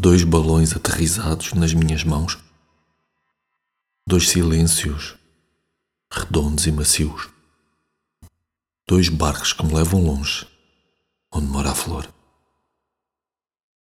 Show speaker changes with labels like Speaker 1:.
Speaker 1: dois balões aterrizados nas minhas mãos, dois silêncios redondos e macios, dois barcos que me levam longe, onde mora a flor.